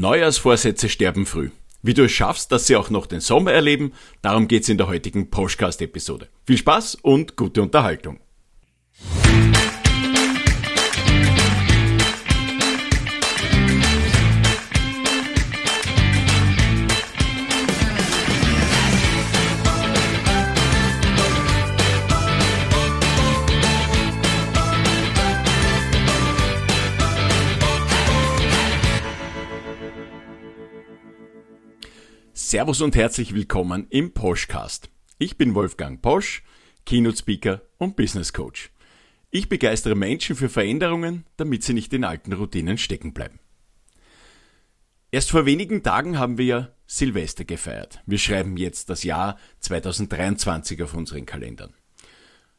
Neujahrsvorsätze sterben früh. Wie du es schaffst, dass sie auch noch den Sommer erleben, darum geht's in der heutigen Postcast-Episode. Viel Spaß und gute Unterhaltung. Servus und herzlich willkommen im Poschcast. Ich bin Wolfgang Posch, Keynote Speaker und Business Coach. Ich begeistere Menschen für Veränderungen, damit sie nicht in alten Routinen stecken bleiben. Erst vor wenigen Tagen haben wir ja Silvester gefeiert. Wir schreiben jetzt das Jahr 2023 auf unseren Kalendern.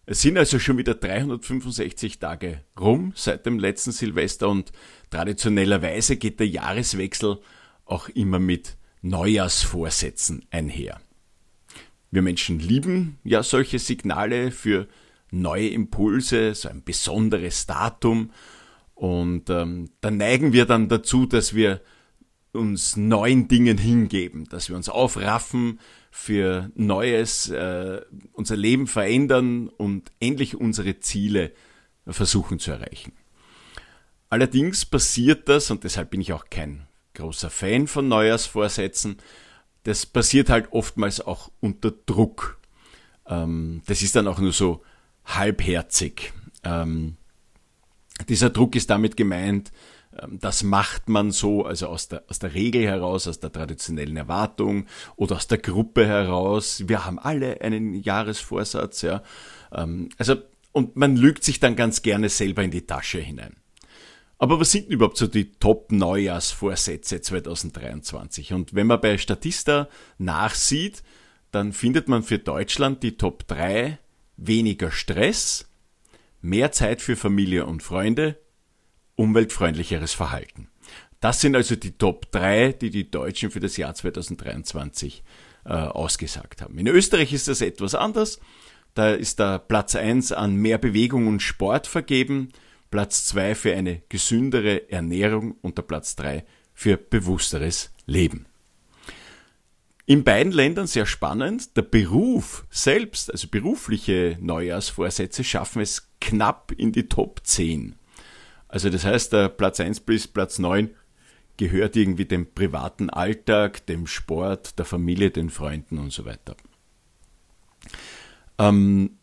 Es sind also schon wieder 365 Tage rum seit dem letzten Silvester und traditionellerweise geht der Jahreswechsel auch immer mit Neujahrsvorsätzen einher. Wir Menschen lieben ja solche Signale für neue Impulse, so ein besonderes Datum. Und ähm, da neigen wir dann dazu, dass wir uns neuen Dingen hingeben, dass wir uns aufraffen für Neues, äh, unser Leben verändern und endlich unsere Ziele versuchen zu erreichen. Allerdings passiert das, und deshalb bin ich auch kein großer Fan von Neujahrsvorsätzen. Das passiert halt oftmals auch unter Druck. Ähm, das ist dann auch nur so halbherzig. Ähm, dieser Druck ist damit gemeint, ähm, das macht man so, also aus der, aus der Regel heraus, aus der traditionellen Erwartung oder aus der Gruppe heraus. Wir haben alle einen Jahresvorsatz, ja. Also, und man lügt sich dann ganz gerne selber in die Tasche hinein. Aber was sind überhaupt so die Top-Neujahrsvorsätze 2023? Und wenn man bei Statista nachsieht, dann findet man für Deutschland die Top 3 weniger Stress, mehr Zeit für Familie und Freunde, umweltfreundlicheres Verhalten. Das sind also die Top 3, die die Deutschen für das Jahr 2023 äh, ausgesagt haben. In Österreich ist das etwas anders. Da ist der Platz 1 an mehr Bewegung und Sport vergeben Platz 2 für eine gesündere Ernährung und der Platz 3 für bewussteres Leben. In beiden Ländern sehr spannend. Der Beruf selbst, also berufliche Neujahrsvorsätze, schaffen es knapp in die Top 10. Also das heißt, der Platz 1 bis Platz 9 gehört irgendwie dem privaten Alltag, dem Sport, der Familie, den Freunden und so weiter. Ähm,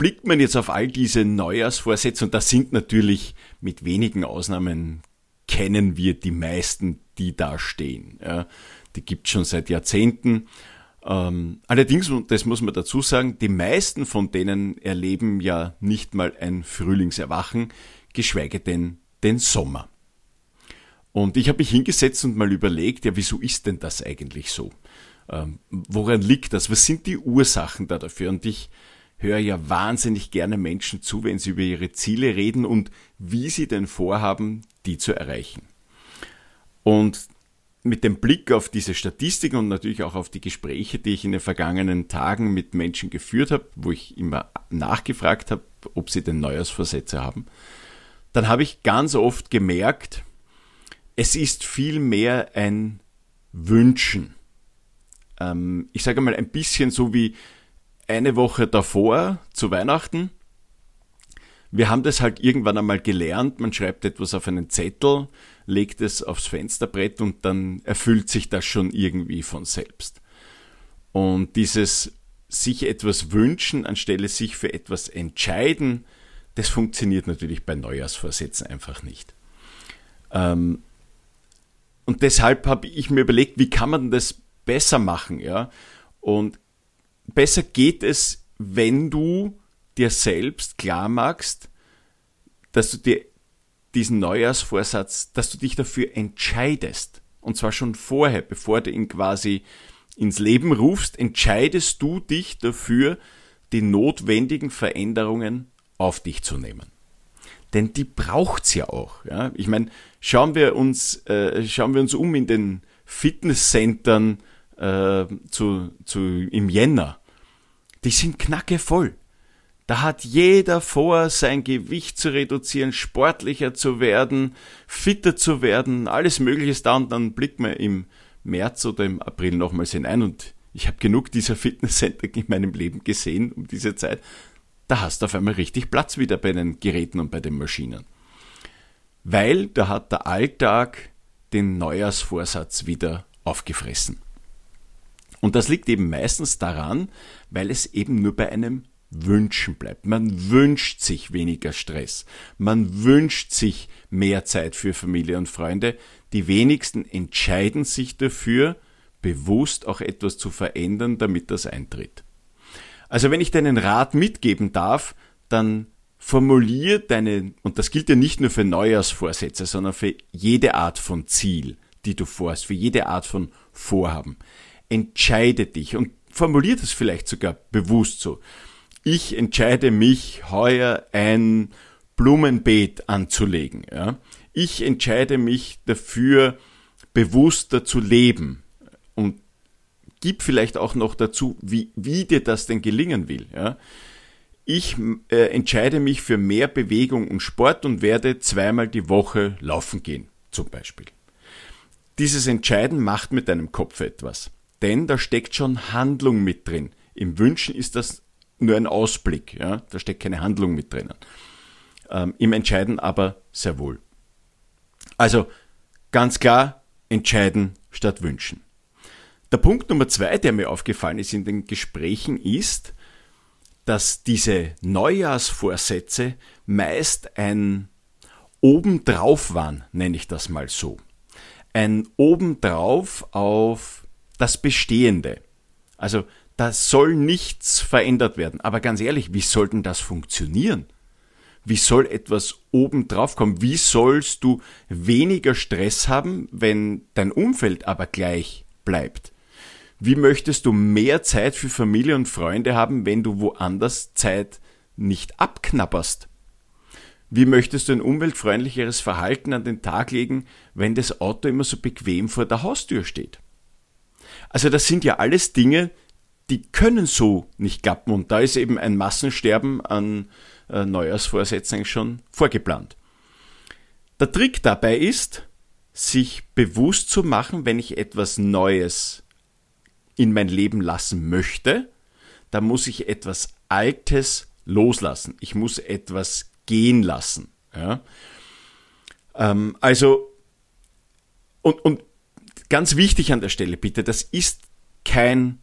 blickt man jetzt auf all diese Neujahrsvorsätze, und das sind natürlich mit wenigen Ausnahmen, kennen wir die meisten, die da stehen. Ja, die gibt es schon seit Jahrzehnten. Ähm, allerdings, das muss man dazu sagen, die meisten von denen erleben ja nicht mal ein Frühlingserwachen, geschweige denn den Sommer. Und ich habe mich hingesetzt und mal überlegt, ja, wieso ist denn das eigentlich so? Ähm, woran liegt das? Was sind die Ursachen da dafür? Und ich höre ja wahnsinnig gerne Menschen zu, wenn sie über ihre Ziele reden und wie sie denn vorhaben, die zu erreichen. Und mit dem Blick auf diese Statistiken und natürlich auch auf die Gespräche, die ich in den vergangenen Tagen mit Menschen geführt habe, wo ich immer nachgefragt habe, ob sie denn Neujahrsvorsätze haben, dann habe ich ganz oft gemerkt, es ist viel mehr ein Wünschen. Ähm, ich sage mal ein bisschen so wie eine Woche davor zu Weihnachten. Wir haben das halt irgendwann einmal gelernt. Man schreibt etwas auf einen Zettel, legt es aufs Fensterbrett und dann erfüllt sich das schon irgendwie von selbst. Und dieses sich etwas wünschen anstelle sich für etwas entscheiden, das funktioniert natürlich bei Neujahrsvorsätzen einfach nicht. Ähm, und deshalb habe ich mir überlegt, wie kann man das besser machen, ja? Und besser geht es, wenn du dir selbst klar machst, dass du dir diesen Neujahrsvorsatz, dass du dich dafür entscheidest. Und zwar schon vorher, bevor du ihn quasi ins Leben rufst, entscheidest du dich dafür, die notwendigen Veränderungen auf dich zu nehmen. Denn die braucht's ja auch. Ja? Ich meine, schauen wir uns, äh, schauen wir uns um in den Fitnesscentern äh, zu, zu, im Jänner die sind knackevoll. Da hat jeder vor, sein Gewicht zu reduzieren, sportlicher zu werden, fitter zu werden, alles Mögliche ist da und dann blickt man im März oder im April nochmals hinein und ich habe genug dieser Fitnesscenter in meinem Leben gesehen um diese Zeit. Da hast du auf einmal richtig Platz wieder bei den Geräten und bei den Maschinen. Weil da hat der Alltag den Neujahrsvorsatz wieder aufgefressen. Und das liegt eben meistens daran, weil es eben nur bei einem Wünschen bleibt. Man wünscht sich weniger Stress. Man wünscht sich mehr Zeit für Familie und Freunde. Die wenigsten entscheiden sich dafür, bewusst auch etwas zu verändern, damit das eintritt. Also wenn ich deinen Rat mitgeben darf, dann formulier deine, und das gilt ja nicht nur für Neujahrsvorsätze, sondern für jede Art von Ziel, die du vorhast, für jede Art von Vorhaben. Entscheide dich und formulier das vielleicht sogar bewusst so ich entscheide mich, heuer ein Blumenbeet anzulegen. Ja? Ich entscheide mich dafür, bewusster zu leben und gib vielleicht auch noch dazu, wie, wie dir das denn gelingen will. Ja? Ich äh, entscheide mich für mehr Bewegung und Sport und werde zweimal die Woche laufen gehen, zum Beispiel. Dieses Entscheiden macht mit deinem Kopf etwas, denn da steckt schon Handlung mit drin. Im Wünschen ist das nur ein Ausblick. Ja? Da steckt keine Handlung mit drinnen. Ähm, Im Entscheiden aber sehr wohl. Also ganz klar entscheiden statt wünschen. Der Punkt Nummer zwei, der mir aufgefallen ist in den Gesprächen, ist, dass diese Neujahrsvorsätze meist ein Obendrauf waren, nenne ich das mal so. Ein Obendrauf auf das Bestehende. Also da soll nichts verändert werden. Aber ganz ehrlich, wie soll denn das funktionieren? Wie soll etwas oben drauf kommen? Wie sollst du weniger Stress haben, wenn dein Umfeld aber gleich bleibt? Wie möchtest du mehr Zeit für Familie und Freunde haben, wenn du woanders Zeit nicht abknapperst? Wie möchtest du ein umweltfreundlicheres Verhalten an den Tag legen, wenn das Auto immer so bequem vor der Haustür steht? Also das sind ja alles Dinge, die können so nicht klappen. Und da ist eben ein Massensterben an äh, Neujahrsvorsätzen schon vorgeplant. Der Trick dabei ist, sich bewusst zu machen, wenn ich etwas Neues in mein Leben lassen möchte, dann muss ich etwas Altes loslassen. Ich muss etwas gehen lassen. Ja? Ähm, also, und, und ganz wichtig an der Stelle bitte, das ist kein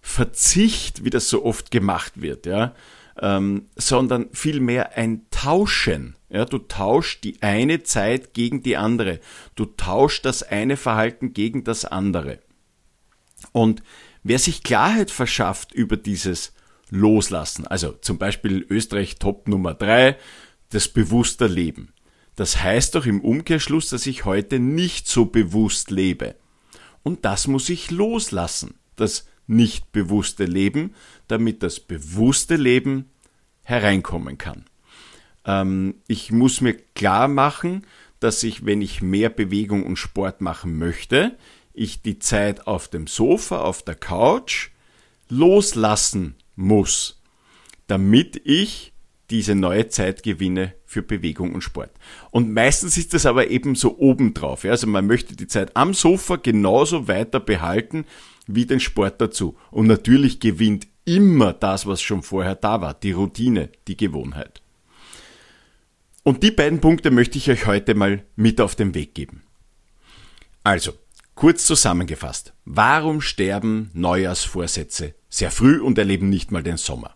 Verzicht, wie das so oft gemacht wird, ja, ähm, sondern vielmehr ein Tauschen. Ja, du tauschst die eine Zeit gegen die andere. Du tauschst das eine Verhalten gegen das andere. Und wer sich Klarheit verschafft über dieses Loslassen, also zum Beispiel Österreich Top Nummer drei, das bewusster Leben. Das heißt doch im Umkehrschluss, dass ich heute nicht so bewusst lebe. Und das muss ich loslassen. Das nicht bewusste Leben, damit das bewusste Leben hereinkommen kann. Ähm, ich muss mir klar machen, dass ich, wenn ich mehr Bewegung und Sport machen möchte, ich die Zeit auf dem Sofa, auf der Couch loslassen muss, damit ich diese neue Zeit gewinne für Bewegung und Sport. Und meistens ist das aber eben so obendrauf. Also man möchte die Zeit am Sofa genauso weiter behalten wie den Sport dazu. Und natürlich gewinnt immer das, was schon vorher da war, die Routine, die Gewohnheit. Und die beiden Punkte möchte ich euch heute mal mit auf den Weg geben. Also, kurz zusammengefasst, warum sterben Neujahrsvorsätze sehr früh und erleben nicht mal den Sommer?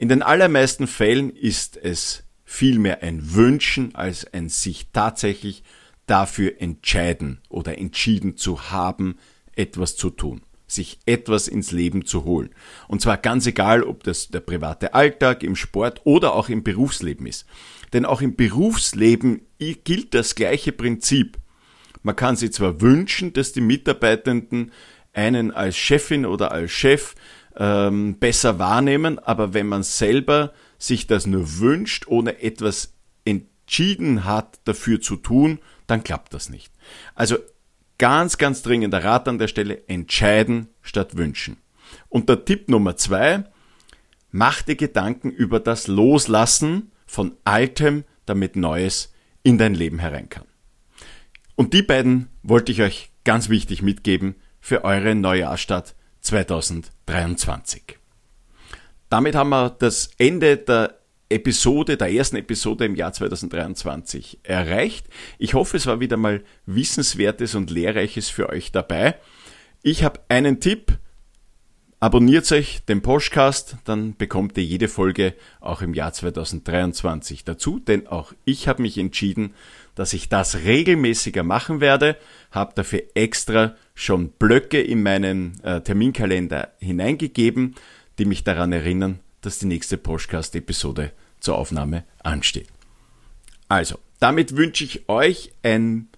In den allermeisten Fällen ist es vielmehr ein Wünschen als ein sich tatsächlich dafür entscheiden oder entschieden zu haben, etwas zu tun, sich etwas ins Leben zu holen. Und zwar ganz egal, ob das der private Alltag im Sport oder auch im Berufsleben ist. Denn auch im Berufsleben gilt das gleiche Prinzip. Man kann sich zwar wünschen, dass die Mitarbeitenden einen als Chefin oder als Chef ähm, besser wahrnehmen, aber wenn man selber sich das nur wünscht, ohne etwas entschieden hat, dafür zu tun, dann klappt das nicht. Also Ganz, ganz dringender Rat an der Stelle, entscheiden statt wünschen. Und der Tipp Nummer zwei, mach dir Gedanken über das Loslassen von Altem, damit Neues in dein Leben herein kann. Und die beiden wollte ich euch ganz wichtig mitgeben für eure Neujahrstart 2023. Damit haben wir das Ende der Episode, der ersten Episode im Jahr 2023 erreicht. Ich hoffe, es war wieder mal Wissenswertes und Lehrreiches für euch dabei. Ich habe einen Tipp. Abonniert euch den Podcast, dann bekommt ihr jede Folge auch im Jahr 2023 dazu, denn auch ich habe mich entschieden, dass ich das regelmäßiger machen werde, habe dafür extra schon Blöcke in meinen äh, Terminkalender hineingegeben, die mich daran erinnern, dass die nächste Podcast-Episode zur Aufnahme ansteht. Also, damit wünsche ich euch ein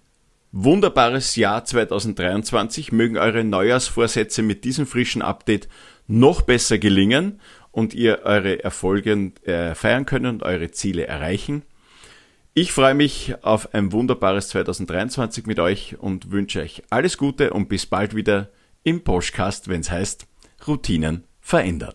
wunderbares Jahr 2023. Mögen eure Neujahrsvorsätze mit diesem frischen Update noch besser gelingen und ihr eure Erfolge äh, feiern können und eure Ziele erreichen. Ich freue mich auf ein wunderbares 2023 mit euch und wünsche euch alles Gute und bis bald wieder im Podcast, wenn es heißt Routinen verändern.